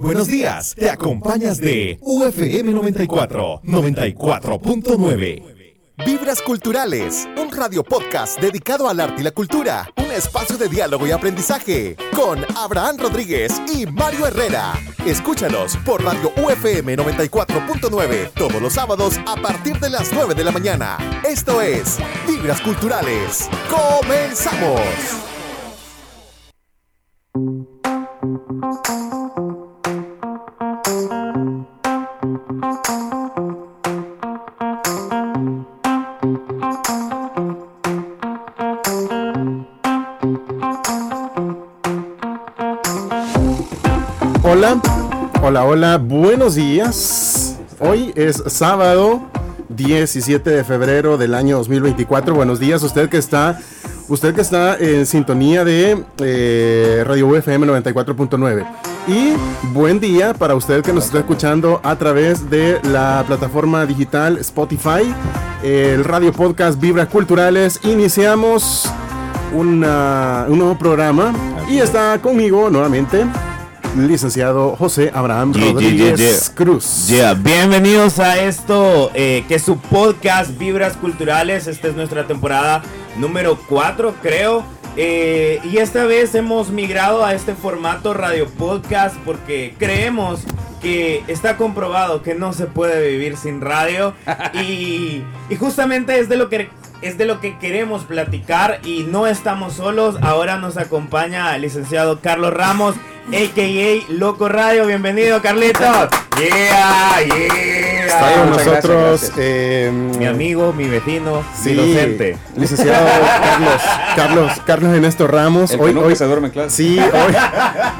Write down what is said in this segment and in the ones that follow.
Buenos días, te acompañas de UFM 94, 94.9. Vibras Culturales, un radio podcast dedicado al arte y la cultura, un espacio de diálogo y aprendizaje con Abraham Rodríguez y Mario Herrera. Escúchalos por Radio UFM 94.9 todos los sábados a partir de las 9 de la mañana. Esto es Vibras Culturales. ¡Comenzamos! Hola, hola, hola, buenos días. Hoy es sábado 17 de febrero del año 2024. Buenos días, usted que está, usted que está en sintonía de eh, Radio UFM 94.9. Y buen día para usted que nos está escuchando a través de la plataforma digital Spotify, el radio podcast Vibras Culturales. Iniciamos una- un nuevo programa y está conmigo nuevamente licenciado José Abraham Yeah, yeah, Rodríguez yeah, yeah. Cruz. Yeah, bienvenidos a esto, eh, que es su podcast Vibras Culturales. Esta es nuestra temporada número 4, creo. Eh, y esta vez hemos migrado a este formato radio podcast porque creemos que está comprobado que no se puede vivir sin radio. y, y justamente es de lo que es de lo que queremos platicar y no estamos solos. Ahora nos acompaña el licenciado Carlos Ramos, a.k.a. Loco Radio. Bienvenido, Carlitos. Yeah, yeah. Está con nosotros gracias, eh, Mi amigo, mi vecino, sí, mi docente. licenciado Carlos, Carlos, Carlos Ernesto Ramos. El Hoy, hoy, se duerme en clase. sí, hoy,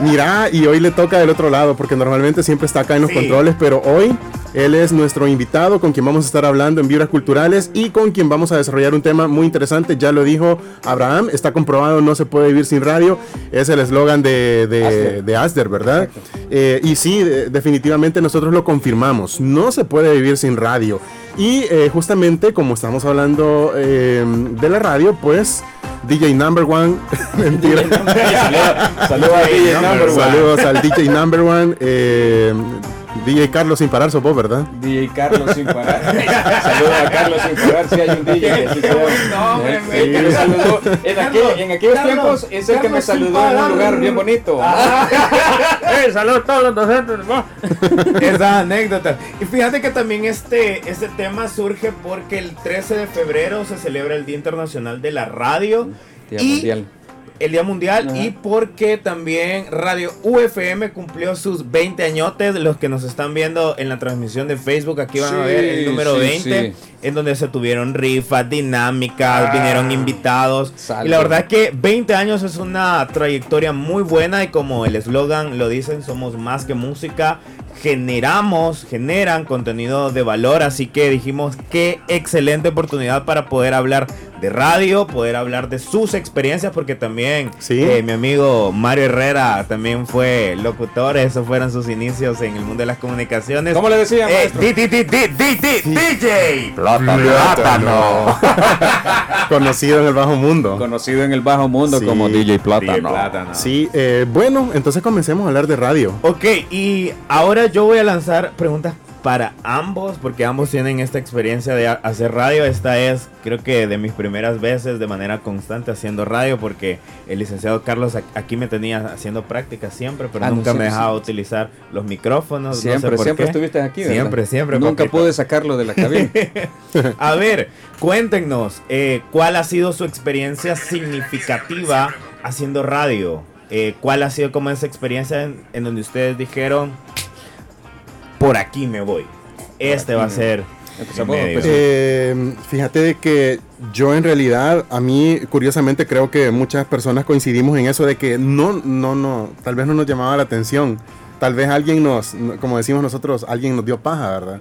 mira, y hoy le toca del otro lado, porque normalmente siempre está acá en los Sí. controles, pero hoy él es nuestro invitado con quien vamos a estar hablando en Vibras Culturales y con quien vamos a desarrollar un tema muy interesante. Ya lo dijo Abraham, está comprobado, no se puede vivir sin radio. Es el eslogan de, de, De Asder, ¿verdad? Eh, y sí, de- definitivamente nosotros lo confirmamos. No se puede vivir sin radio. Y eh, justamente como estamos hablando eh, de la radio, pues DJ Number One, mentira. Saludos a DJ Number One. Saludos al DJ Number One, eh, DJ Carlos sin parar, sos vos, ¿verdad? DJ Carlos sin parar. Saludos a Carlos sin parar. Si hay un DJ que sí. No, hombre, el que me saludó. En, aquel- en aquellos Carlos, tiempos es el que me saludó en un lugar bien bonito. ¡Eh, saludos a todos los docentes! Esas anécdotas. Y fíjate que también este, este tema surge porque el 13 de febrero se celebra el Día Internacional de la Radio. Día y mundial. El Día Mundial Ajá. y porque también Radio UFM cumplió sus 20 añotes. Los que nos están viendo en la transmisión de Facebook, aquí van a ver el número sí, 20, sí. En donde se tuvieron rifas, dinámicas, Ah, vinieron invitados. salve. Y la verdad que 20 años es una trayectoria muy buena y como el eslogan lo dicen, somos más que música. Generamos, generan contenido de valor, así que dijimos qué excelente oportunidad para poder hablar de radio, poder hablar de sus experiencias, porque también Sí. eh, mi amigo Mario Herrera también fue locutor, esos fueron sus inicios en el mundo de las comunicaciones. ¿Cómo le decía, Eh, DJ Plátano. Conocido en el bajo mundo. Conocido en el bajo mundo Sí. como DJ Plátano. DJ Plátano. Sí, eh, bueno, entonces comencemos a hablar de radio. Ok, y ahora yo voy a lanzar preguntas para ambos, porque ambos tienen esta experiencia de ha- hacer radio. Esta es, creo que, de mis primeras veces de manera constante haciendo radio, porque el licenciado Carlos aquí me tenía haciendo prácticas siempre, pero Ah, no, nunca me siempre, dejaba utilizar los micrófonos. no sé Siempre, por siempre qué. estuviste aquí, ¿verdad? Siempre, siempre. Nunca papito. pude sacarlo de la cabina. A ver, cuéntenos, eh, ¿cuál ha sido su experiencia significativa haciendo radio? Eh, ¿Cuál ha sido como esa experiencia en, en donde ustedes dijeron, por aquí me voy? Este va a ser... Empezamos, mi medio"? pues, Eh, fíjate de que yo en realidad, a mí curiosamente creo que muchas personas coincidimos en eso de que no, no, no, tal vez no nos llamaba la atención. Tal vez alguien nos, como decimos nosotros, alguien nos dio paja, ¿verdad?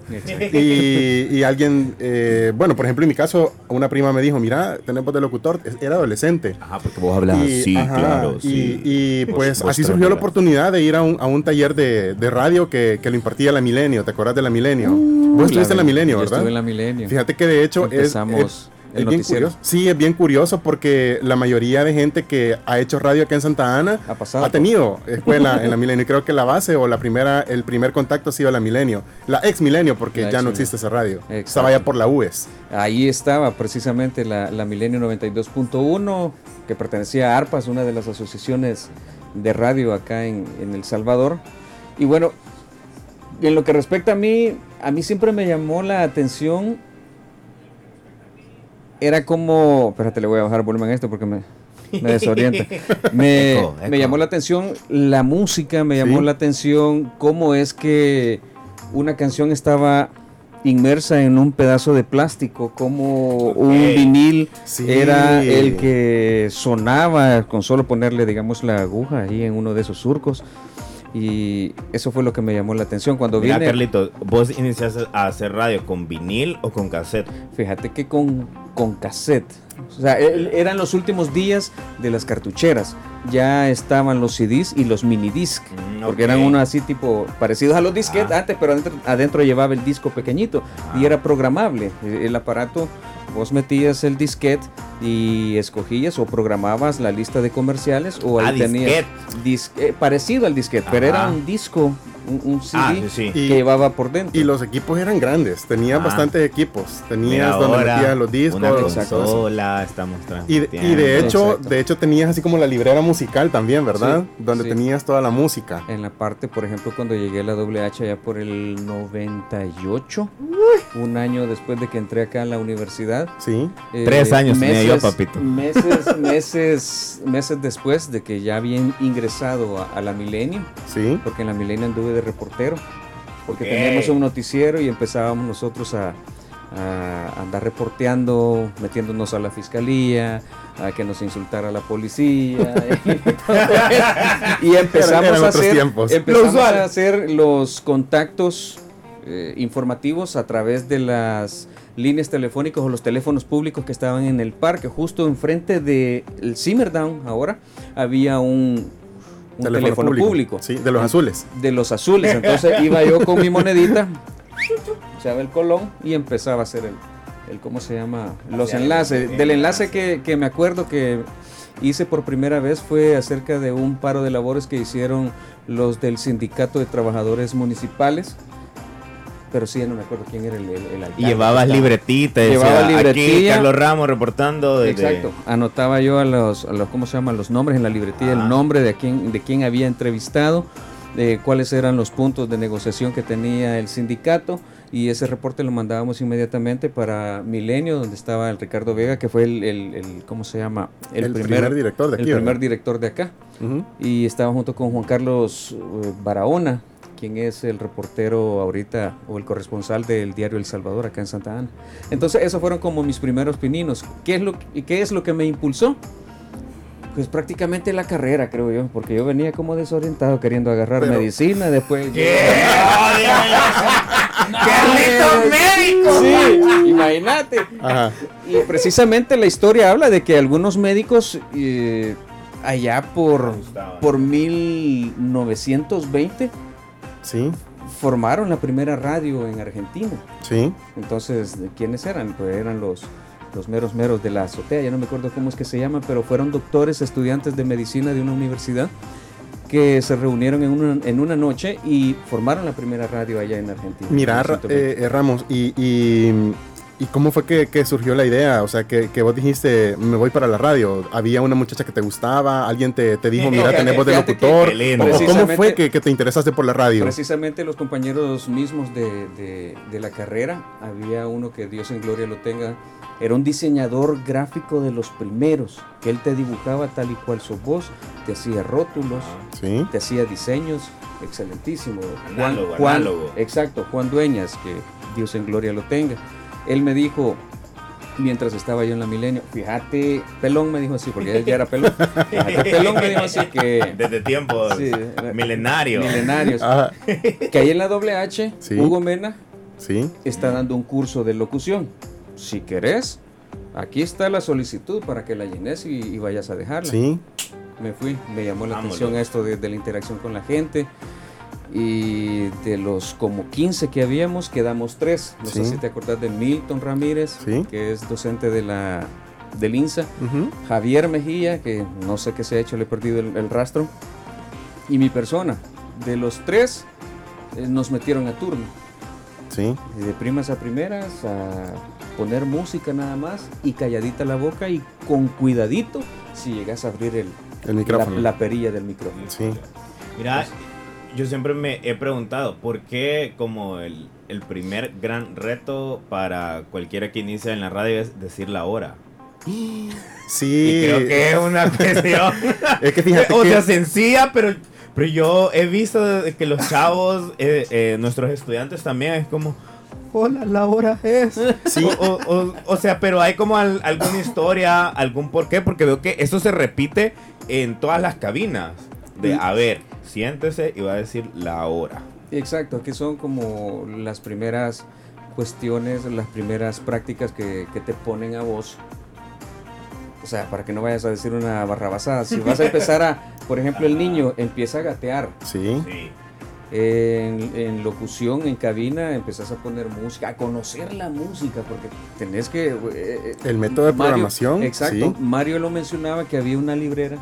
Y, y alguien, eh, bueno, por ejemplo, en mi caso, una prima me dijo, mira, tenés voz de locutor, era adolescente. Ajá, porque vos hablas Y, así, ajá, claro, y- sí. y, Vos- pues vos así surgió la oportunidad de ir a un, a un taller de, de radio que, que lo impartía la Milenio. ¿Te acuerdas de la Milenio? Vos estuviste en la Milenio, Uh, Yo ¿verdad? Estuve en la Milenio. Fíjate que de hecho es, Es bien curioso. Sí, es bien curioso porque la mayoría de gente que ha hecho radio acá en Santa Ana Ha pasado ha tenido escuela en la Milenio. Creo que la base o la primera, el primer contacto ha sido la Milenio. La ex Milenio, porque La ya no existe esa radio. Exacto. Estaba ya por la UES. Ahí estaba precisamente la, la Milenio 92.1, que pertenecía a ARPAS, una de las asociaciones de radio acá en, en El Salvador. Y bueno, en lo que respecta a mí, a mí siempre me llamó la atención. Era como. Espérate, le voy a bajar volumen a esto porque me, me desorienta. Me, Eco, eco. me llamó la atención la música, me llamó Sí. la atención cómo es que una canción estaba inmersa en un pedazo de plástico, como un vinil Sí. era el que sonaba con solo ponerle, digamos, la aguja ahí en uno de esos surcos. Y eso fue lo que me llamó la atención cuando Mira, vine. Carlito, ¿vos iniciaste a hacer radio con vinil o con cassette? Fíjate que con, con cassette. O sea, el- eran los últimos días de las cartucheras. Ya estaban los CDs y los mini disc. Mm, Porque eran unos así tipo parecidos a los disquetes Ah. antes, pero adentro, adentro llevaba el disco pequeñito y Ah. era programable. E- El aparato, vos metías el disquete y escogías o programabas la lista de comerciales o ahí Ah, tenías dis- eh, parecido al disquete, pero era un disco, un, un CD Ah, sí, sí. que Y, llevaba por dentro. y los equipos eran grandes. Tenías Ah. bastantes equipos. Tenías Mira, donde metías los discos. Una consola, estamos Y de, y de hecho, Exacto. de hecho tenías así como la librera musical también, ¿verdad? Sí, Donde sí. tenías toda la música. En la parte, por ejemplo, cuando llegué a la WH allá por el 98, un año después de que entré acá en la universidad. Sí. eh, Tres años tenía papito. Meses, meses, meses después de que ya había ingresado a, a la Milenio, Sí. porque en la Milenio anduve de reportero, porque teníamos un noticiero y empezábamos nosotros a, a andar reporteando, metiéndonos a la fiscalía, a que nos insultara la policía. y empezamos a hacer, empezamos a hacer los contactos eh, informativos a través de las líneas telefónicas o los teléfonos públicos que estaban en el parque. Justo enfrente del Simmerdown ahora había un, un teléfono, público. Sí, de los azules. De los azules. Entonces iba yo con mi monedita, echaba el colón y empezaba a hacer el, el ¿cómo se llama? Los enlaces. el Del enlace enlace. que, que me acuerdo que hice por primera vez fue acerca de un paro de labores que hicieron los del Sindicato de Trabajadores Municipales. Pero sí, no me acuerdo quién era el, el, el alcalde Y llevabas que estaba. libretita. y Llevaba decía, Aquí libretilla. Carlos Ramos reportando desde... Exacto. Anotaba yo a los, a los, ¿cómo se llama? Los nombres en la libretilla, Ah. el nombre de quién, de quién había entrevistado, de cuáles eran los puntos de negociación que tenía el sindicato. Y ese reporte lo mandábamos inmediatamente para Milenio, donde estaba el Ricardo Vega, que fue el, el- el- ¿cómo se llama? El, primer, director de el aquí. primer ¿verdad? director de acá. Y estaba junto con Juan Carlos eh, Barahona, quien es el reportero ahorita o el corresponsal del diario El Salvador acá en Santa Ana. Entonces, esos fueron como mis primeros pininos. ¿Qué es lo, y qué es lo que me impulsó? Pues prácticamente la carrera, creo yo, porque yo venía como desorientado queriendo agarrar Pero- medicina, después... ¿Qué? ¡Carlitos médico! Sí, imagínate. Ajá. Y precisamente la historia habla de que algunos médicos eh, allá por, por 1920 Sí, formaron la primera radio en Argentina. sí. Entonces, ¿quiénes eran? Pues eran los, los meros meros de la azotea, ya no me acuerdo cómo es que se llaman, pero fueron doctores, estudiantes de medicina de una universidad que se reunieron en una, en una noche y formaron la primera radio allá en Argentina. Mira, en Ra- 1920. eh, eh, Ramos, y, y, y cómo fue que, que surgió la idea? O sea, que, que vos dijiste, me voy para la radio. ¿Había una muchacha que te gustaba? ¿Alguien te, te dijo, mira, tenés voz de locutor? ¿O- ¿Cómo fue que, que te interesaste por la radio? Precisamente los compañeros mismos de, de- de la carrera, había uno que Dios en gloria lo tenga, era un diseñador gráfico de los primeros, que él te dibujaba tal y cual sos vos, te hacía rótulos, Sí. te hacía diseños, excelentísimo. Análogo, análogo. Exacto, Juan Dueñas, que Dios en gloria lo tenga. Él me dijo, mientras estaba yo en la milenio, fíjate, pelón me dijo así, porque él ya era pelón, fíjate, pelón me dijo así que... Desde tiempos Sí, milenarios. Milenarios. Ajá. Que ahí en la WH, Sí. Hugo Mena Sí. está dando un curso de locución. Si querés, aquí está la solicitud para que la llenes y, y vayas a dejarla. Sí. Me fui, me llamó la Vámonos. atención esto de, de la interacción con la gente. Y de los como 15 que habíamos, quedamos tres. No sé si te acordás de Milton Ramírez, Sí. que es docente de la, del INSA. Javier Mejía, que no sé qué se ha hecho, le he perdido el, el rastro. Y mi persona. De los tres, eh, nos metieron a turno. Sí. Y de primas a primeras, a poner música nada más y calladita la boca y con cuidadito si llegas a abrir el, El la, micrófono. la perilla del micrófono. Sí. Mira, yo siempre me he preguntado por qué como el, el primer gran reto para cualquiera que inicia en la radio es decir la hora. Sí. Y creo que es una cuestión Es que fíjate o que- sea, sencilla, pero, pero yo he visto que los chavos, eh, eh, nuestros estudiantes también, es como, hola, la hora es. Sí. O, o- o- o sea, pero hay como al- alguna historia, algún porqué, porque veo que eso se repite en todas las cabinas. De, a ver, siéntese y va a decir la hora. Exacto, que son como las primeras cuestiones, las primeras prácticas que, que te ponen a vos. O sea, para que no vayas a decir una barrabasada. Si vas a empezar a, por ejemplo, el niño empieza a gatear. Sí. Sí. En, en locución, en cabina, empezás a poner música, a conocer la música, porque tenés que... eh, El método de Mario- programación. exacto. Sí. Mario lo mencionaba que había una librera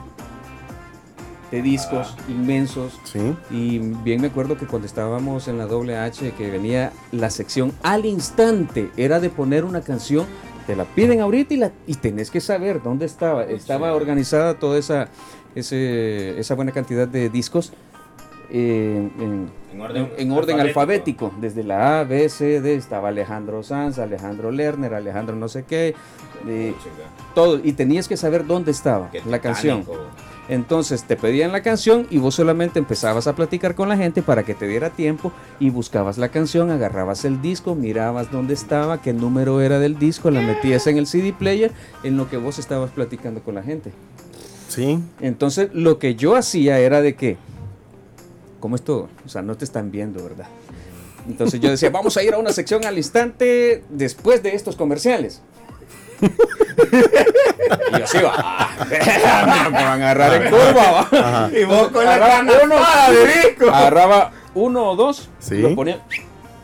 de discos inmensos. Sí. Y bien me acuerdo que cuando estábamos en la doble H, que venía la sección al instante, era de poner una canción, te la piden ahorita y, la, y tenés que saber dónde estaba. Estaba organizada toda esa, ese- esa buena cantidad de discos eh, en, En orden, en- en orden alfabético. Desde la A, B, C, D, estaba Alejandro Sanz, Alejandro Lerner, Alejandro no sé qué, eh, todo. Y tenías que saber dónde estaba Qué la canción. Entonces te pedían la canción y vos solamente empezabas a platicar con la gente para que te diera tiempo y buscabas la canción, agarrabas el disco, mirabas dónde estaba, qué número era del disco, la metías en el CD player en lo que vos estabas platicando con la gente. Sí. Entonces lo que yo hacía era de que, ¿cómo es todo? O sea, no te están viendo, ¿verdad? Entonces yo decía, vamos a ir a una sección al instante después de estos comerciales. y yo sí, va. me van a agarrar en curva, va. Y vos con la Agarraba cana uno, de disco. agarraba uno o dos, Sí. lo ponía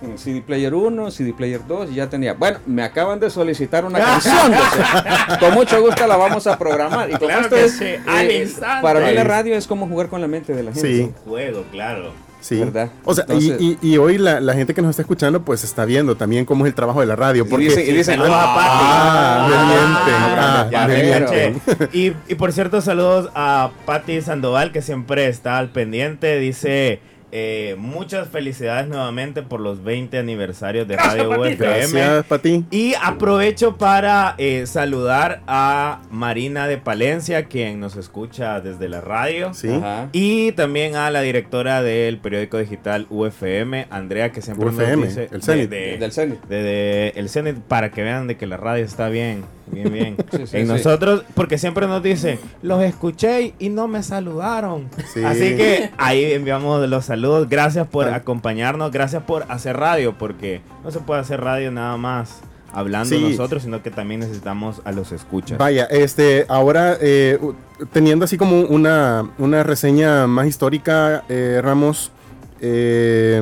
en CD Player 1, CD Player 2 y ya tenía. Bueno, me acaban de solicitar una canción. con mucho gusto la vamos a programar. Y como Claro esto que es, sí, eh, al instante. para mí la radio es como jugar con la mente de la gente. Sí. Juego, claro. Sí. ¿Verdad? O sea, y- Entonces- y, y hoy la, la gente que nos está escuchando, pues está viendo también cómo es el trabajo de la radio. Y Porque, dicen, y dicen. Ah, Ah, bien, ya bien, ves, bien. che. Y, y por cierto, saludos a Patti Sandoval, que siempre está al pendiente. Dice, eh, muchas felicidades nuevamente por los 20 aniversarios de Radio UFM. Gracias, Pati. Y aprovecho para eh, saludar a Marina de Palencia, quien nos escucha desde la radio. Sí. Ajá. Y también a la directora del periódico digital UFM, Andrea, que siempre UFM, nos dice el Zenit. de- Del Zenit. de, de el Zenit para que vean de que la radio está bien, bien, bien. Sí, sí, en sí. nosotros, porque siempre nos dicen, los escuché y no me saludaron. Sí. Así que ahí enviamos los saludos. Gracias por Ah. acompañarnos, gracias por hacer radio, porque no se puede hacer radio nada más hablando Sí. nosotros, sino que también necesitamos a los escuchas. Vaya, este, ahora eh, teniendo así como una, una reseña más histórica, eh, Ramos, eh,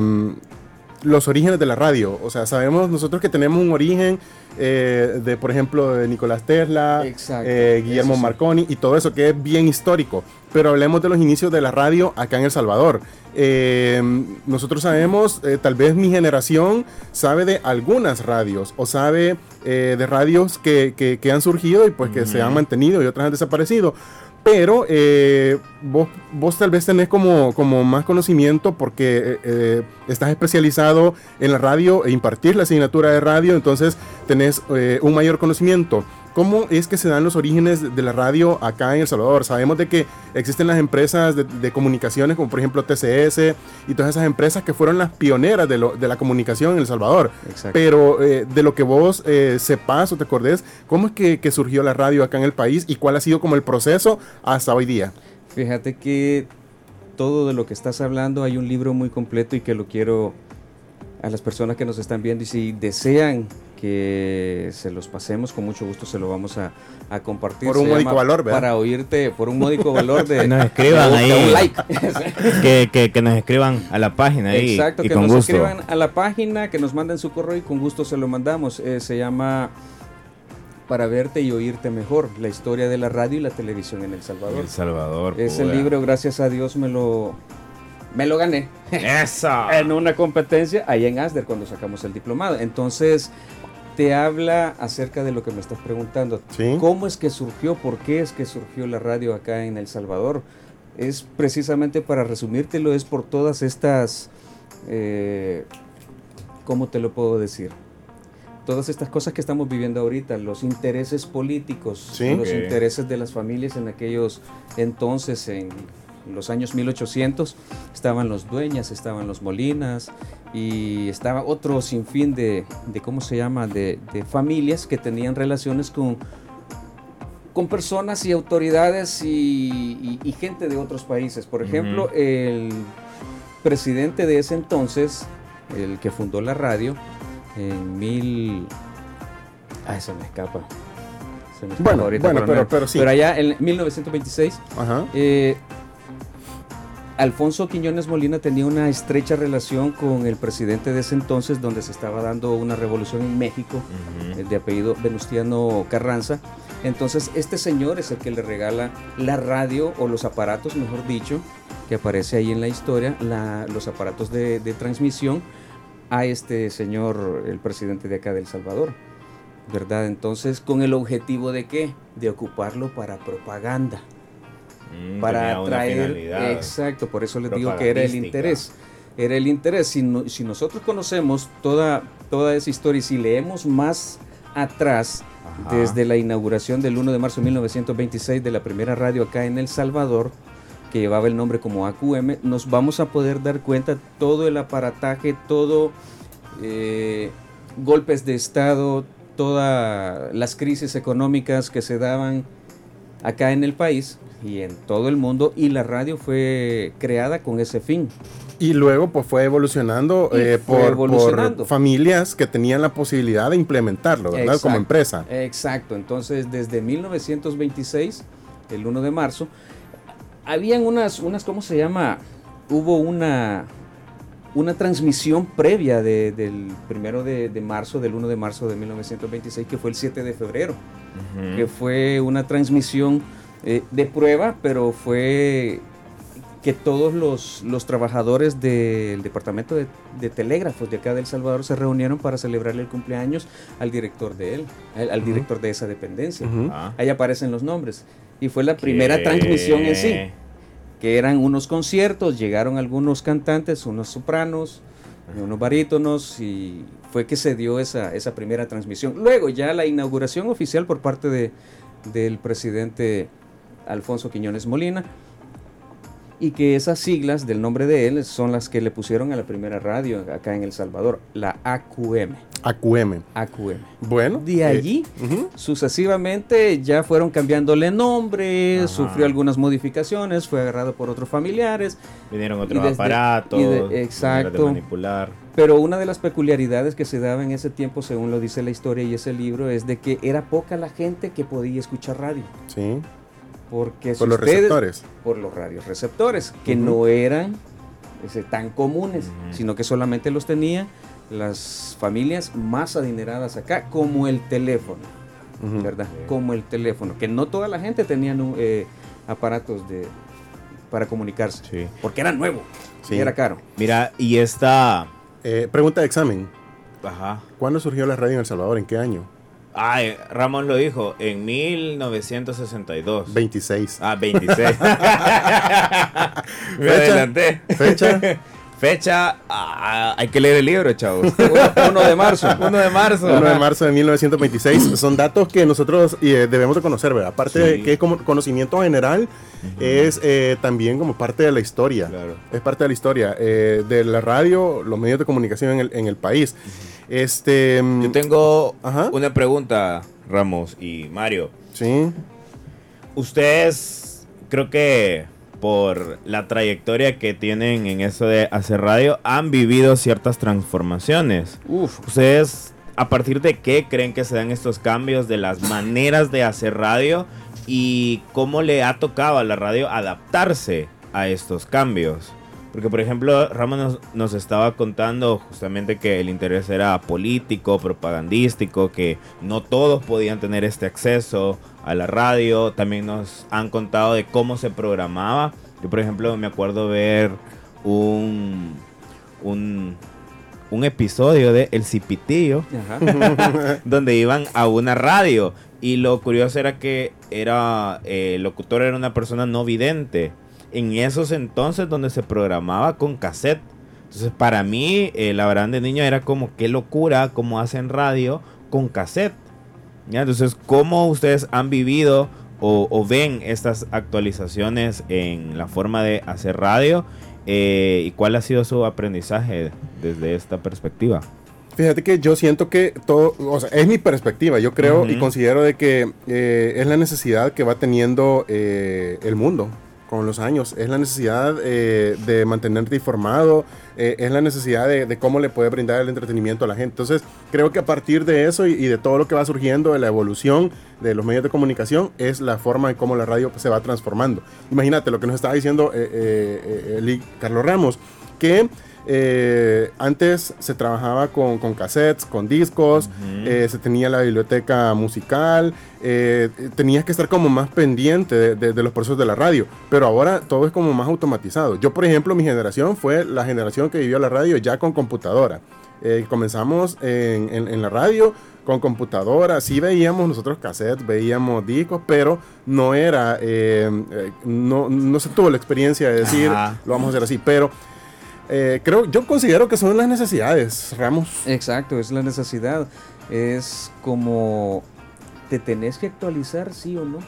los orígenes de la radio. O sea, sabemos nosotros que tenemos un origen eh, de, por ejemplo, de Nicolás Tesla, eh, Guillermo sí. Marconi y todo eso que es bien histórico. Pero hablemos de los inicios de la radio acá en El Salvador. Eh, nosotros sabemos, tal vez mi generación sabe de algunas radios o sabe de radios que, que- que han surgido y pues que se han mantenido y otras han desaparecido. Pero eh, vos, vos tal vez tenés como, como más conocimiento porque eh, eh, estás especializado en la radio e impartir la asignatura de radio, entonces tenés eh, un mayor conocimiento. ¿Cómo es que se dan los orígenes de- la radio acá en El Salvador? Sabemos de que existen las empresas de, de comunicaciones como por ejemplo TCS y todas esas empresas que fueron las pioneras de, lo- de la comunicación en El Salvador. Exacto. Pero eh, de lo que vos eh, sepas o te acordés, ¿cómo es que, que surgió la radio acá en el país y cuál ha sido como el proceso hasta hoy día? Fíjate que todo de lo que estás hablando hay un libro muy completo y que lo quiero a las personas que nos están viendo y si desean que se los pasemos, con mucho gusto se lo vamos a, a compartir. Por un Se módico valor, ¿verdad? Para oírte, por un módico valor de... Que nos escriban de- de ahí. un like. Que, que, que nos escriban a la página ahí Exacto, y que con nos gusto. escriban a la página, que nos manden su correo y con gusto se lo mandamos. Eh, se llama Para verte y oírte mejor, la historia de la radio y la televisión en El Salvador. El Salvador. Ese pura. libro, gracias a Dios, me lo, me lo gané Eso. en una competencia ahí en ASDER cuando sacamos el diplomado. Entonces, te habla acerca de lo que me estás preguntando. Sí. ¿Cómo es que surgió? ¿Por qué es que surgió la radio acá en El Salvador? Es precisamente para resumírtelo, es por todas estas, eh, ¿cómo te lo puedo decir? Todas estas cosas que estamos viviendo ahorita, los intereses políticos, Sí. los intereses de las familias en aquellos entonces, en los años 1800, estaban los dueñas, estaban los molinas y estaba otro sinfín de, de ¿cómo se llama?, de, de familias que tenían relaciones con, con personas y autoridades y, y- y gente de otros países. Por ejemplo, el presidente de ese entonces, el que fundó la radio, en mil... Ay, se me escapa. Se me escapa Bueno, ahorita, bueno, no- pero- pero sí. Pero allá en 1926 Ajá. eh, Alfonso Quiñones Molina tenía una estrecha relación con el presidente de ese entonces, donde se estaba dando una revolución en México, eh, de apellido Venustiano Carranza. Entonces, este señor es el que le regala la radio o los aparatos, mejor dicho, que aparece ahí en la historia, la- los aparatos de, de transmisión a este señor, el presidente de acá de El Salvador. ¿Verdad? Entonces, con el objetivo de qué? De ocuparlo para propaganda Mm, para atraer exacto por eso les digo que era el interés era el interés si, no- si nosotros conocemos toda toda esa historia y si leemos más atrás Ajá. desde la inauguración del 1 de marzo de 1926 de la primera radio acá en El Salvador que llevaba el nombre como AQM nos vamos a poder dar cuenta todo el aparataje todo eh, golpes de estado todas las crisis económicas que se daban acá en el país y en todo el mundo y la radio fue creada con ese fin. Y luego pues fue evolucionando, eh, fue por, evolucionando. por familias que tenían la posibilidad de implementarlo, ¿verdad? Como empresa. Exacto, entonces desde 1926, el 1 de marzo, habían unas, unas ¿cómo se llama? Hubo una, una transmisión previa de- del primero de, de marzo, del 1 de marzo de 1926, que fue el 7 de febrero. Que fue una transmisión eh, de prueba, pero fue que todos los, los trabajadores del departamento de, de telégrafos de acá de El Salvador se reunieron para celebrarle el cumpleaños al director de él, al, director de esa dependencia. Ah. Ahí aparecen los nombres. Y fue la primera ¿Qué? transmisión en sí, que eran unos conciertos, llegaron algunos cantantes, unos sopranos, unos barítonos, y fue que se dio esa, esa primera transmisión. Luego ya la inauguración oficial por parte de, del presidente Alfonso Quiñones Molina, y que esas siglas del nombre de él son las que le pusieron a la primera radio acá en El Salvador, la AQM. AQM. AQM. Bueno. De eh, allí, sucesivamente ya fueron cambiándole nombre, Ajá. sufrió algunas modificaciones, fue agarrado por otros familiares, Vinieron otros Y desde- aparatos. y de- exacto. manipular. pero una de las peculiaridades que se daba en ese tiempo, según lo dice la historia y ese libro, es de que era poca la gente que podía escuchar radio. Sí. Porque si Por los ustedes- receptores. por los radios receptores, que no eran ese, tan comunes, sino que solamente los tenían las familias más adineradas acá, como el teléfono. ¿verdad? Como el teléfono, que no toda la gente tenía eh, aparatos de, para comunicarse, Sí. porque era nuevo Sí. y era caro. Mira, y esta. Eh, pregunta de examen. Ajá. ¿Cuándo surgió la radio en El Salvador? ¿En qué año? Ay, Ramón lo dijo, en 1962. 26. Ah, 26. Me Fecha. adelanté. Fecha. Fecha, ah, hay que leer el libro, chavos. 1 de marzo. 1 de marzo. 1 de marzo de 1926. Son datos que nosotros eh, debemos de conocer, ¿verdad? Aparte Sí. de que es como conocimiento general, es eh, también como parte de la historia. Claro. Es parte de la historia eh, de la radio, los medios de comunicación en el, en el país. Este. mm, Yo tengo Ajá. una pregunta, Ramos y Mario. Sí. Ustedes, creo que por la trayectoria que tienen en eso de hacer radio, han vivido ciertas transformaciones. Uf, Ustedes ¿A partir de qué creen que se dan estos cambios de las maneras de hacer radio y cómo le ha tocado a la radio adaptarse a estos cambios? Porque, por ejemplo, Ramón nos, nos, estaba contando justamente que el interés era político, propagandístico, que no todos podían tener este acceso a la radio. También nos han contado de cómo se programaba. Yo, por ejemplo, me acuerdo ver un, un, un episodio de El Cipitillo, donde iban a una radio. Y lo curioso era que era, eh, el locutor era una persona no vidente en esos entonces donde se programaba con cassette. Entonces para mí el Abraham de niño era como qué locura cómo hacen radio con cassette. ¿Ya? Entonces, ¿cómo ustedes han vivido o, o, ven estas actualizaciones en la forma de hacer radio? Eh, ¿Y cuál ha sido su aprendizaje desde esta perspectiva? Fíjate que yo siento que todo, o sea, es mi perspectiva, yo creo uh -huh. y considero de que eh, es la necesidad que va teniendo eh, el mundo con los años, es la necesidad eh, de mantenerte informado, eh, es la necesidad de, cómo le puede brindar el entretenimiento a la gente. Entonces, creo que a partir de eso y, de todo lo que va surgiendo, de la evolución de los medios de comunicación, es la forma en cómo la radio se va transformando. Imagínate lo que nos estaba diciendo eh, eh Carlos Ramos, que eh, antes se trabajaba con, con, cassettes, con discos, uh -huh. eh, se tenía la biblioteca musical, eh, tenías que estar como más pendiente de, de, de, los procesos de la radio, pero ahora todo es como más automatizado. Yo, por ejemplo, mi generación fue la generación que vivió la radio ya con computadora. Comenzamos en, en, en, la radio con computadora, sí veíamos nosotros cassettes, veíamos discos, pero no era, eh, no, no se tuvo la experiencia de decir, Ajá. lo vamos a hacer así, pero eh, creo, yo considero que son las necesidades, Ramos. Exacto, es la necesidad. Es como te tenés que actualizar, sí o no.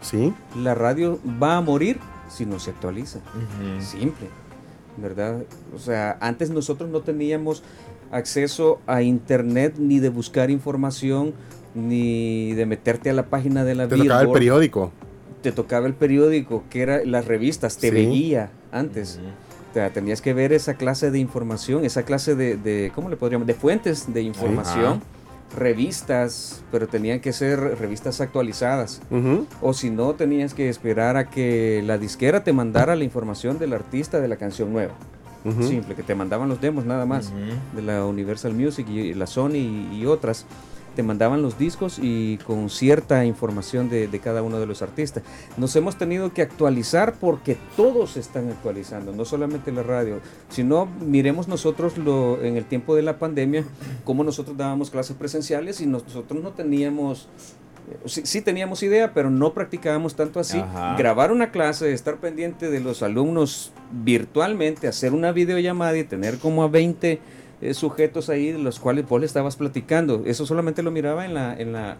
Sí. La radio va a morir si no se actualiza. Uh -huh. Simple, ¿verdad? O sea, antes nosotros no teníamos acceso a internet ni de buscar información ni de meterte a la página de la Te tocaba el periódico. Te tocaba el periódico, que era las revistas, te sí. veía antes. Uh -huh tenías que ver esa clase de información, esa clase de, de ¿cómo le podríamos? De fuentes de información, Ajá. revistas, pero tenían que ser revistas actualizadas. Uh -huh. O si no, tenías que esperar a que la disquera te mandara la información del artista de la canción nueva. Uh -huh. Simple, que te mandaban los demos nada más, uh -huh. de la Universal Music y la Sony y, y otras te mandaban los discos y con cierta información de, de, cada uno de los artistas. Nos hemos tenido que actualizar porque todos están actualizando, no solamente la radio, sino miremos nosotros lo, en el tiempo de la pandemia, cómo nosotros dábamos clases presenciales y nosotros no teníamos Sí, sí, teníamos idea, pero no practicábamos tanto así. Ajá. Grabar una clase, estar pendiente de los alumnos virtualmente, hacer una videollamada y tener como a 20 eh, sujetos ahí de los cuales vos le estabas platicando. Eso solamente lo miraba en la, en la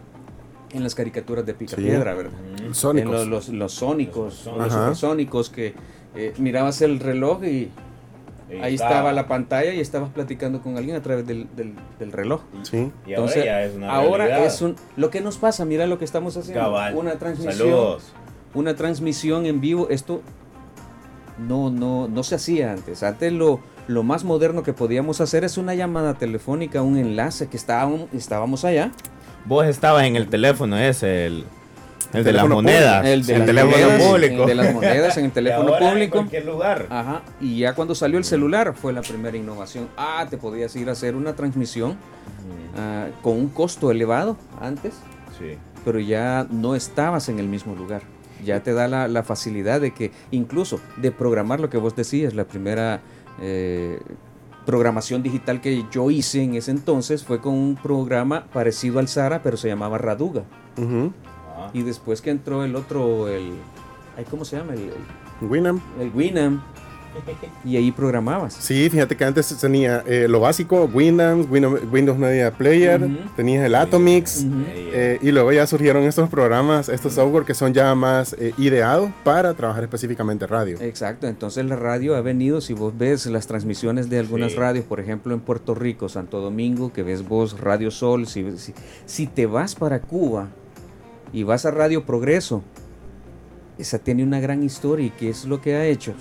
en las caricaturas de Picapiedra, sí. ¿verdad? Sónicos. En los, los, los sónicos, los, los supersónicos, que eh, mirabas el reloj y ahí estaba. estaba. la pantalla y estabas platicando con alguien a través del, del, del reloj. Sí. Y Entonces, ahora, ya es, una ahora es un lo que nos pasa, mira lo que estamos haciendo, Cabal. una transmisión, Saludos. una transmisión en vivo, esto no no no se hacía antes. Antes lo lo más moderno que podíamos hacer es una llamada telefónica, un enlace que estábamos, estábamos allá. Vos estabas en el teléfono ese, el, el, de las monedas. El, de el las teléfono monedas, público. El de las monedas en el teléfono público. En cualquier lugar. Ajá. Y ya cuando salió el celular fue la primera innovación. Ah, te podías ir a hacer una transmisión uh, con un costo elevado antes. Sí. Pero ya no estabas en el mismo lugar. Ya te da la, la facilidad de que, incluso de programar lo que vos decías, la primera eh, programación digital que yo hice en ese entonces fue con un programa parecido al Sara, pero se llamaba Raduga. Uh -huh. Y después que entró el otro, el. ¿Cómo se llama? El, el Winamp. El Winamp. Y ahí programabas. Sí, fíjate que antes tenía eh, lo básico, Windows, Windows Media Player, uh -huh. tenías el Atomix, uh -huh. eh, y luego ya surgieron estos programas, estos software que son ya más eh, ideados para trabajar específicamente radio. Exacto, entonces la radio ha venido, si vos ves las transmisiones de algunas sí. radios, por ejemplo en Puerto Rico, Santo Domingo, que ves vos Radio Sol, si, si, si te vas para Cuba y vas a Radio Progreso, esa tiene una gran historia y qué es lo que ha hecho.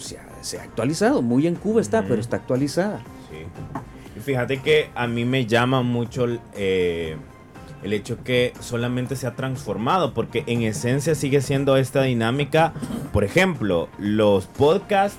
Se ha actualizado, muy en Cuba está, mm. pero está actualizada. Sí. Fíjate que a mí me llama mucho eh, el hecho que solamente se ha transformado, porque en esencia sigue siendo esta dinámica. Por ejemplo, los podcasts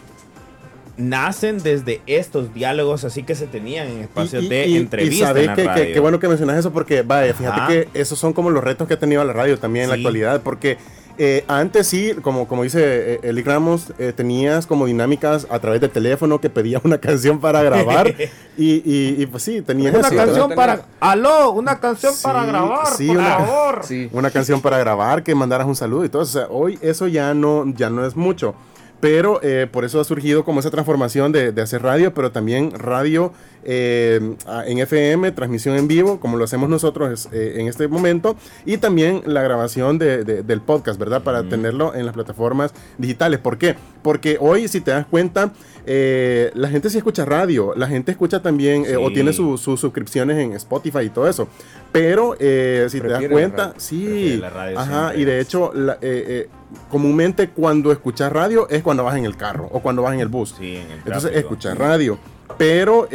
nacen desde estos diálogos así que se tenían en espacios de entrevista. Y en la que, qué bueno que mencionas eso porque, vaya, fíjate Ajá. que esos son como los retos que ha tenido la radio también en la actualidad, porque eh, antes sí, como, como dice eh, Eli Ramos, eh, tenías como dinámicas a través del teléfono que pedías una canción para grabar y, y- y, pues sí, tenías Una eso. canción para. ¡Aló! Una canción Sí, para grabar, sí, por una- favor. Sí. una canción para grabar, que mandaras un saludo y todo. O sea, hoy eso ya no, ya no es mucho. Pero eh, por eso ha surgido como esa transformación de, de hacer radio, pero también radio eh, en FM, transmisión en vivo, como lo hacemos nosotros eh, en este momento, y también la grabación de- de- del podcast, ¿verdad? Para tenerlo en las plataformas digitales. ¿Por qué? Porque hoy, si te das cuenta, eh, la gente sí escucha radio, la gente escucha también, eh, o tiene su- sus suscripciones en Spotify y todo eso. Pero eh, si te das cuenta, sí, la radio ajá, y de hecho, la- eh, comúnmente cuando escuchas radio es cuando vas en el carro o cuando vas en el bus. Sí, en el Entonces, escuchas radio. Pero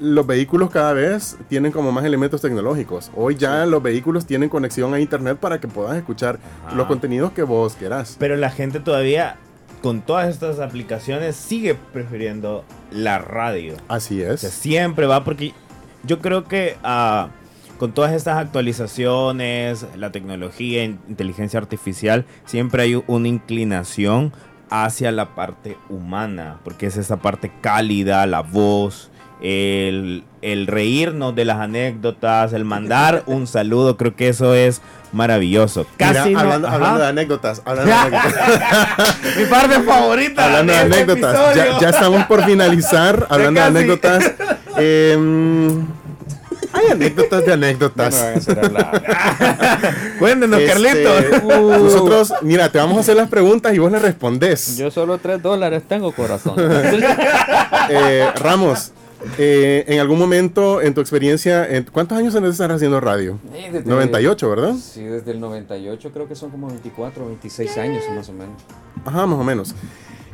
los vehículos cada vez tienen como más elementos tecnológicos. Hoy ya los vehículos tienen conexión a internet para que puedas escuchar Ajá. los contenidos que vos querás. Pero la gente todavía, con todas estas aplicaciones, sigue prefiriendo la radio. Así O sea, es. siempre va porque yo creo que ah, con todas estas actualizaciones, la tecnología, in- inteligencia artificial, siempre hay una inclinación hacia la parte humana, porque es esa parte cálida, la voz, el, el reírnos de las anécdotas, el mandar un saludo, creo que eso es maravilloso. Casi no- hablando, ajá. hablando de anécdotas, hablando de anécdotas, Mi parte favorita. hablando de este anécdotas, ya, estamos por finalizar, hablando de anécdotas. em, hay anécdotas de anécdotas. Cuéntenos, Este, Carlitos. Nosotros, mira, te vamos a hacer las preguntas y vos le respondes. Yo solo 3 dólares tengo corazón. Eh, Ramos, eh, en algún momento en tu experiencia, en- ¿cuántos años estar haciendo radio? Desde- 98, ¿verdad? Sí, desde el 98 creo que son como 24 o 26 años más o menos. Ajá, más o menos.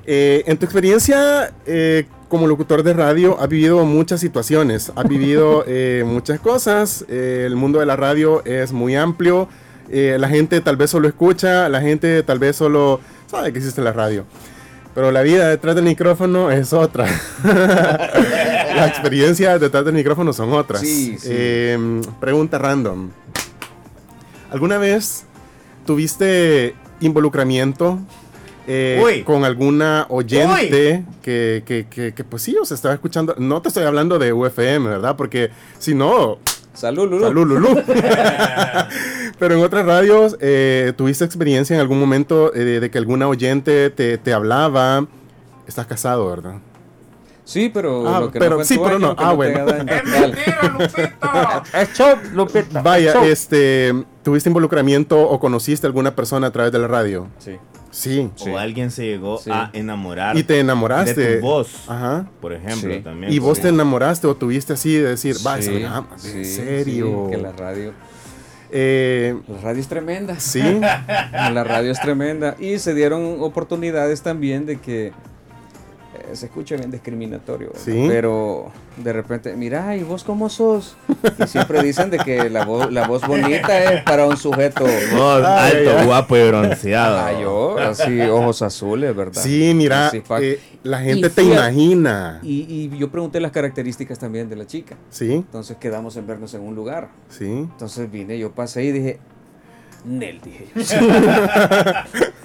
Eh, en tu experiencia eh, como locutor de radio, has vivido muchas situaciones, has vivido eh, muchas cosas. eh, el mundo de la radio es muy amplio. eh, la gente tal vez solo escucha, la gente tal vez solo sabe que existe la radio. Pero la vida detrás del micrófono es otra. Las experiencias detrás del micrófono son otras. Sí, sí. Eh, pregunta random. ¿Alguna vez tuviste involucramiento eh, con alguna oyente que, que, que, que, pues sí, os estaba escuchando? No te estoy hablando de UFM, ¿verdad? Porque si no, Salud, Lulu. salud, Lulú. Pero en otras radios, eh, ¿tuviste experiencia en algún momento eh, de que alguna oyente te, te hablaba? Estás casado, ¿verdad? Sí, pero Ah, lo que pero- no sí, pero no. Ah, bueno. Es show, Lupita. Vaya, es show. este, ¿tuviste involucramiento o conociste a alguna persona a través de la radio? Sí. Sí. O alguien se llegó Sí. a enamorar Y te enamoraste. de tu voz, Ajá. por ejemplo, Sí. también. Y vos Sí. te enamoraste o tuviste así de decir, va, Sí, esa- sí, en serio. sí, que la radio. Eh, La radio es tremenda. sí. La radio es tremenda. Y se dieron oportunidades también de que se escucha bien discriminatorio. Sí. Pero de repente, mira, ¿y vos cómo sos? Y siempre dicen de que la, voz la voz bonita es para un sujeto. Alto, guapo y bronceado. Ah, yo, así, ojos azules, ¿verdad? Sí, mira, eh, la gente Y te imagina. Y, y yo pregunté las características también de la chica. Sí, Entonces quedamos en vernos en un lugar. sí. Entonces vine, yo pasé y dije, Nel, dije yo.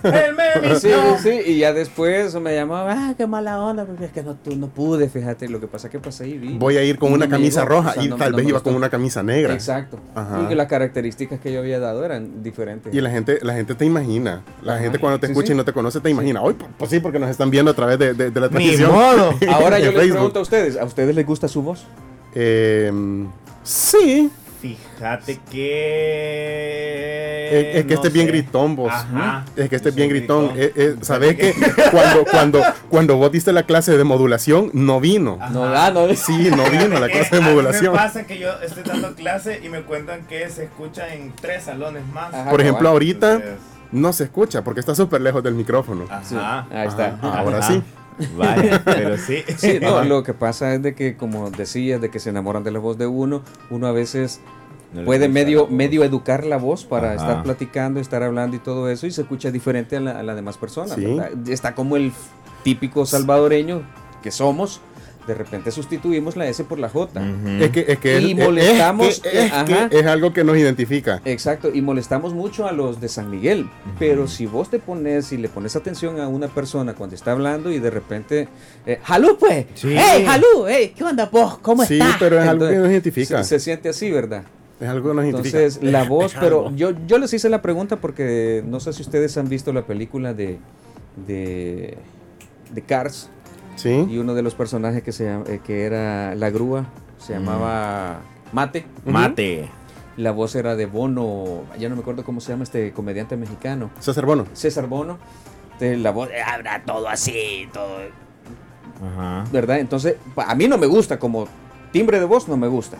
Él me Sí, sí, y ya después me llamaba, ah, qué mala onda, porque es que no, tú, no pude, fíjate, lo que pasa es que pasé y vi. Voy a ir con una camisa roja o sea, y no- tal no vez iba con una camisa negra. Exacto. Ajá. Y que las características que yo había dado eran diferentes. Y la gente, la gente te imagina. La Ajá. gente cuando te Sí, escucha sí. y no te conoce te imagina. Hoy, pues sí, porque nos están viendo a través de, de- de la Ni transmisión. modo. Ahora yo les Facebook. pregunto a ustedes, ¿a ustedes les gusta su voz? Eh, sí. Fíjate que. Es, es que no este es bien gritón vos. Ajá. Es que este es bien gritón. gritón. Eh, eh, Sabes que cuando, cuando, cuando vos diste la clase de modulación, no vino. Ajá. No, ah, no. Sí, no vino a la clase de modulación. Me pasa que yo estoy dando clase y me cuentan que se escucha en tres salones más. Ajá. Por ejemplo, ahorita Entonces, no se escucha porque está súper lejos del micrófono. Ajá. Sí, ahí está. Ajá, ahora Ajá. sí. Vaya, pero sí. Sí, no, lo que pasa es de que, como decías, de que se enamoran de la voz de uno, uno a veces No puede medio, medio educar la voz para Ajá. estar platicando, estar hablando y todo eso, y se escucha diferente a la, a la demás persona. Sí. ¿verdad? Está como el típico salvadoreño que somos, de repente sustituimos la S por la J. Es que, es que Y es- es- molestamos, es que- es que ajá. es algo que nos identifica. Exacto, y molestamos mucho a los de San Miguel, pero si vos te pones y le pones atención a una persona cuando está hablando y de repente, eh, ¡Jalú pues! Sí. ¡Hey, Jalú! ¡Hey, qué onda vos! ¿Cómo Sí, estás? pero es algo que nos identifica. Se, se siente así, ¿verdad? Es algo que nos identifica. Entonces, la voz, pero yo, yo les hice la pregunta porque no sé si ustedes han visto la película de, de, de Cars Sí. y uno de los personajes que, se, llama- eh, que era la grúa se llamaba Mate. Mate. La voz era de Bono, ya no me acuerdo cómo se llama este comediante mexicano, César Bono. César Bono. Entonces, la voz, eh, habla todo así, todo, Ajá. ¿verdad? Entonces, a mí no me gusta, como timbre de voz no me gusta.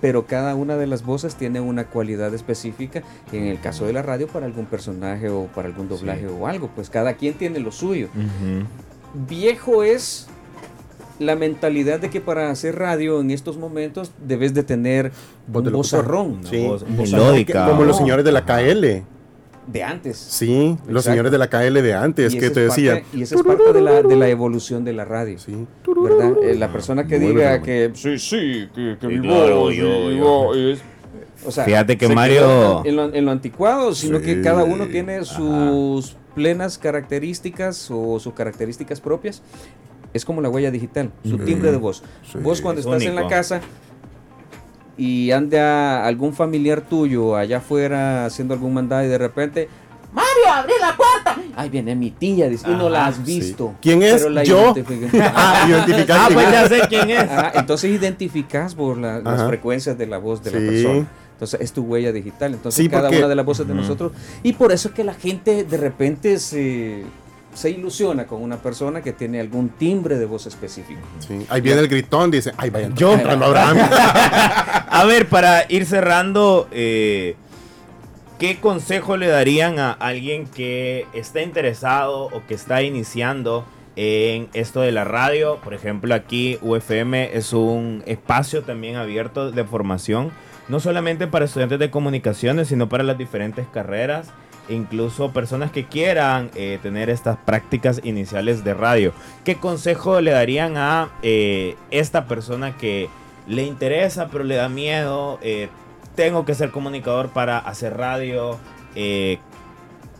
Pero cada una de las voces tiene una cualidad específica. En el caso de la radio, para algún personaje o para algún doblaje o algo, pues cada quien tiene lo suyo. Viejo es la mentalidad de que para hacer radio en estos momentos debes de tener Voz de un vozarrón Sí. voz Como que- melódica. Como los señores de la KL. de antes. Sí, los señores de la KL de antes Y que te decían. y esa es parte de la, de la evolución de la radio. Sí. ¿verdad? Eh, la persona que Muy diga bueno. que sí, sí, que, que mi claro, voz, yo, mi yo. voz es- O sea, Fíjate que Mario- En lo, en lo anticuado, sino Sí. que cada uno tiene sus plenas características o sus características propias. Es como la huella digital, su timbre de voz. Sí. Vos cuando Es estás en la casa y anda algún familiar tuyo allá afuera haciendo algún mandado y de repente... Mario, abrí la puerta. Ay, viene mi tía, dice, y no la has sí. visto. ¿Quién es? Pero la Yo. Ah, Ah, pues es. ya sé quién es. Ajá, entonces identificas por la- las Ajá. frecuencias de la voz de la persona. Entonces es tu huella digital. Entonces Sí, cada porque- una de las voces de nosotros. Y por eso es que la gente de repente se, se ilusiona con una persona que tiene algún timbre de voz específico. Sí, Ahí viene el gritón, dice, ay, vaya, Yo- Abraham. A ver, para ir cerrando, eh, ¿qué consejo le darían a alguien que está interesado o que está iniciando en esto de la radio? Por ejemplo, aquí UFM es un espacio también abierto de formación, no solamente para estudiantes de comunicaciones, sino para las diferentes carreras. Incluso personas que quieran eh, tener estas prácticas iniciales de radio. ¿Qué consejo le darían a eh, esta persona que le interesa, pero le da miedo. eh, tengo que ser comunicador para hacer radio. eh,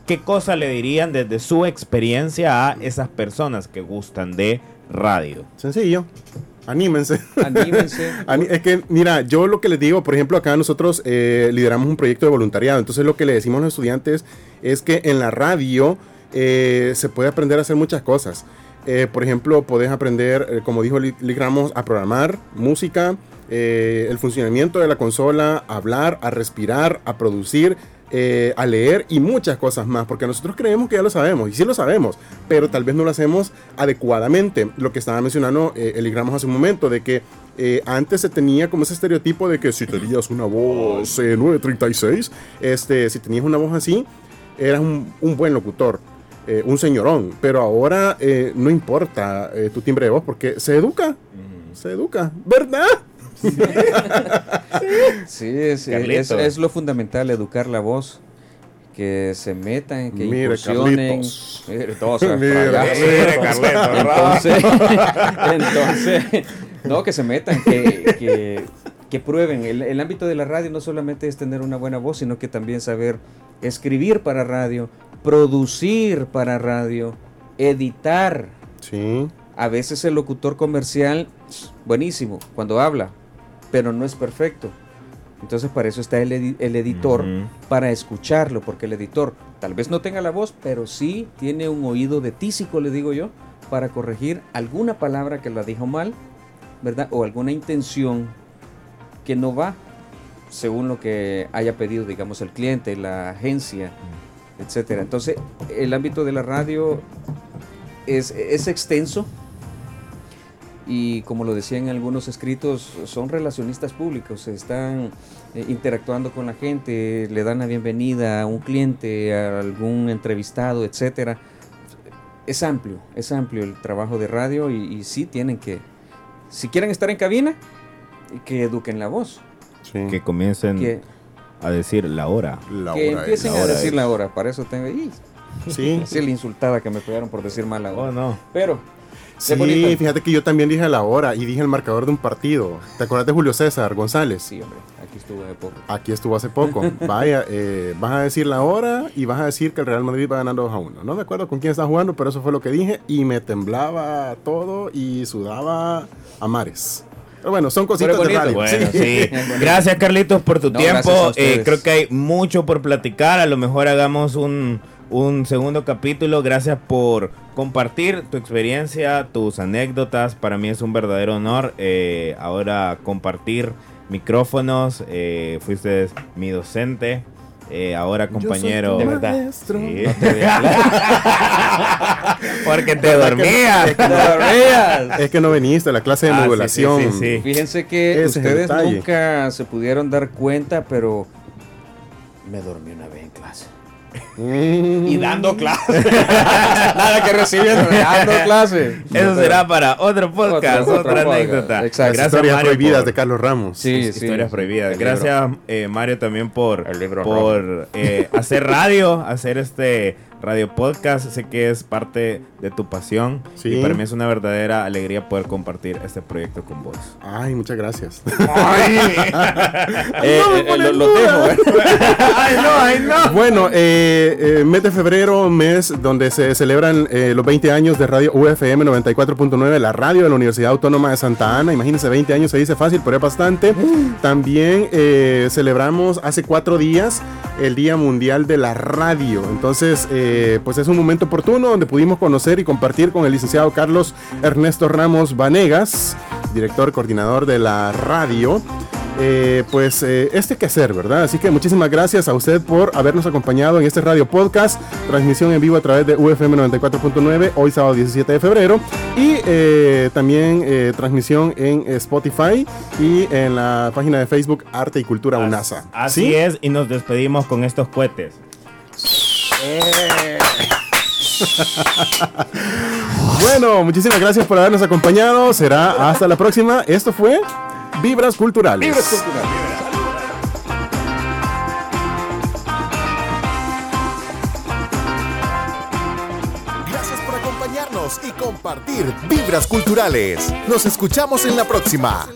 ¿Qué cosa le dirían desde su experiencia a esas personas que gustan de radio? Sencillo. Anímense. Anímense. Es que, mira, yo lo que les digo, por ejemplo, acá nosotros eh, lideramos un proyecto de voluntariado. Entonces, lo que le decimos a los estudiantes es que en la radio eh, se puede aprender a hacer muchas cosas. Eh, por ejemplo, podés aprender, como dijo Lick Ramos, a programar música, el funcionamiento de la consola, a hablar, a respirar, a producir. Eh, a leer y muchas cosas más, porque nosotros creemos que ya lo sabemos, y sí lo sabemos, pero tal vez no lo hacemos adecuadamente. Lo que estaba mencionando eh, Eli Ramos hace un momento, de que eh, antes se tenía como ese estereotipo de que si tenías una voz eh, 936, este, si tenías una voz así, eras un, un buen locutor. eh, un señorón, pero ahora eh, no importa eh, tu timbre de voz porque se educa, se educa, ¿verdad? Sí, es, Carlitos. es, es lo fundamental, educar la voz. Que se metan, que Mire, incursionen. Carlitos. Mire, todos Mire, entonces, entonces, no, que se metan, que, que, que prueben. El, el ámbito de la radio no solamente es tener una buena voz, sino que también saber escribir para radio, producir para radio, editar. Sí, A veces el locutor comercial, buenísimo, cuando habla, pero no es perfecto. Entonces para eso está el, edi- el editor, para escucharlo, porque el editor tal vez no tenga la voz, pero sí tiene un oído de tísico, le digo yo, para corregir alguna palabra que la dijo mal, ¿verdad? O alguna intención que no va según lo que haya pedido, digamos, el cliente, la agencia, etcétera. Entonces, el ámbito de la radio es, es extenso y como lo decían algunos escritos, son relacionistas públicos, están eh, interactuando con la gente, le dan la bienvenida a un cliente, a algún entrevistado, etcétera. es amplio, es amplio el trabajo de radio y, y sí tienen que, si quieren estar en cabina, que eduquen la voz. Sí. Que comiencen Que, a decir la hora. La que hora empiecen es. a decir es. la hora. Para eso tengo. Y, Sí. así la insultada que me pegaron por decir mal la hora. Oh, no. Pero, Sí, fíjate que yo también dije la hora y dije el marcador de un partido. ¿Te acuerdas de Julio César González? Sí, hombre, aquí estuvo hace poco. Aquí estuvo hace poco. Vaya, eh, vas a decir la hora y vas a decir que el Real Madrid va ganando 2 a 1. No me acuerdo con quién está jugando, pero eso fue lo que dije y me temblaba todo y sudaba a mares. Pero bueno, son cositas de radio. Bueno, Sí. sí. Bonito. Gracias, Carlitos, por tu No, tiempo. Eh, creo que hay mucho por platicar. A lo mejor hagamos un, un segundo capítulo. Gracias por compartir tu experiencia, tus anécdotas. Para mí es un verdadero honor eh, ahora compartir micrófonos. Eh, fuiste mi docente. eh, ahora compañero. De verdad. maestro. Sí. Porque te dormías. Es que no viniste a la clase de Ah, modulación. sí, sí, sí. Fíjense que Ese ustedes nunca se pudieron dar cuenta, pero me dormí una vez en clase. Mm. Y dando clase. Nada que recibiendo, dando clase. Eso será para otro podcast, otra anécdota. Exacto. Las historias Mario, prohibidas por- de Carlos Ramos. Sí, His- sí. historias prohibidas. El libro. Gracias, eh, Mario, también por, El libro por eh, hacer radio, hacer este radio podcast. Sé que es parte de tu pasión. Sí. Y para mí es una verdadera alegría poder compartir este proyecto con vos. Ay, muchas gracias. Eh, lo, lo dejo. ¡Ay, no! ¡Ay, no! Bueno, eh, eh, mes de febrero, mes donde se celebran eh, los 20 años de Radio UFM 94.9, la radio de la Universidad Autónoma de Santa Ana. Imagínense, 20 años se dice fácil, pero es bastante. También eh, celebramos hace cuatro días el Día Mundial de la Radio. Entonces, eh, pues es un momento oportuno donde pudimos conocer y compartir con el licenciado Carlos Ernesto Ramos Vanegas, director coordinador de la radio eh, pues eh, este quehacer, ¿verdad? Así que muchísimas gracias a usted por habernos acompañado en este radio podcast, transmisión en vivo a través de UFM 94.9, hoy sábado 17 de febrero, y eh, también eh, transmisión en Spotify y en la página de Facebook Arte y Cultura UNASA. Así ¿Sí? es, y nos despedimos con estos cohetes. Bueno, muchísimas gracias por habernos acompañado, será hasta la próxima. Esto fue Vibras Culturales. Libros culturales. Gracias por acompañarnos y compartir Vibras Culturales. Nos escuchamos en la próxima.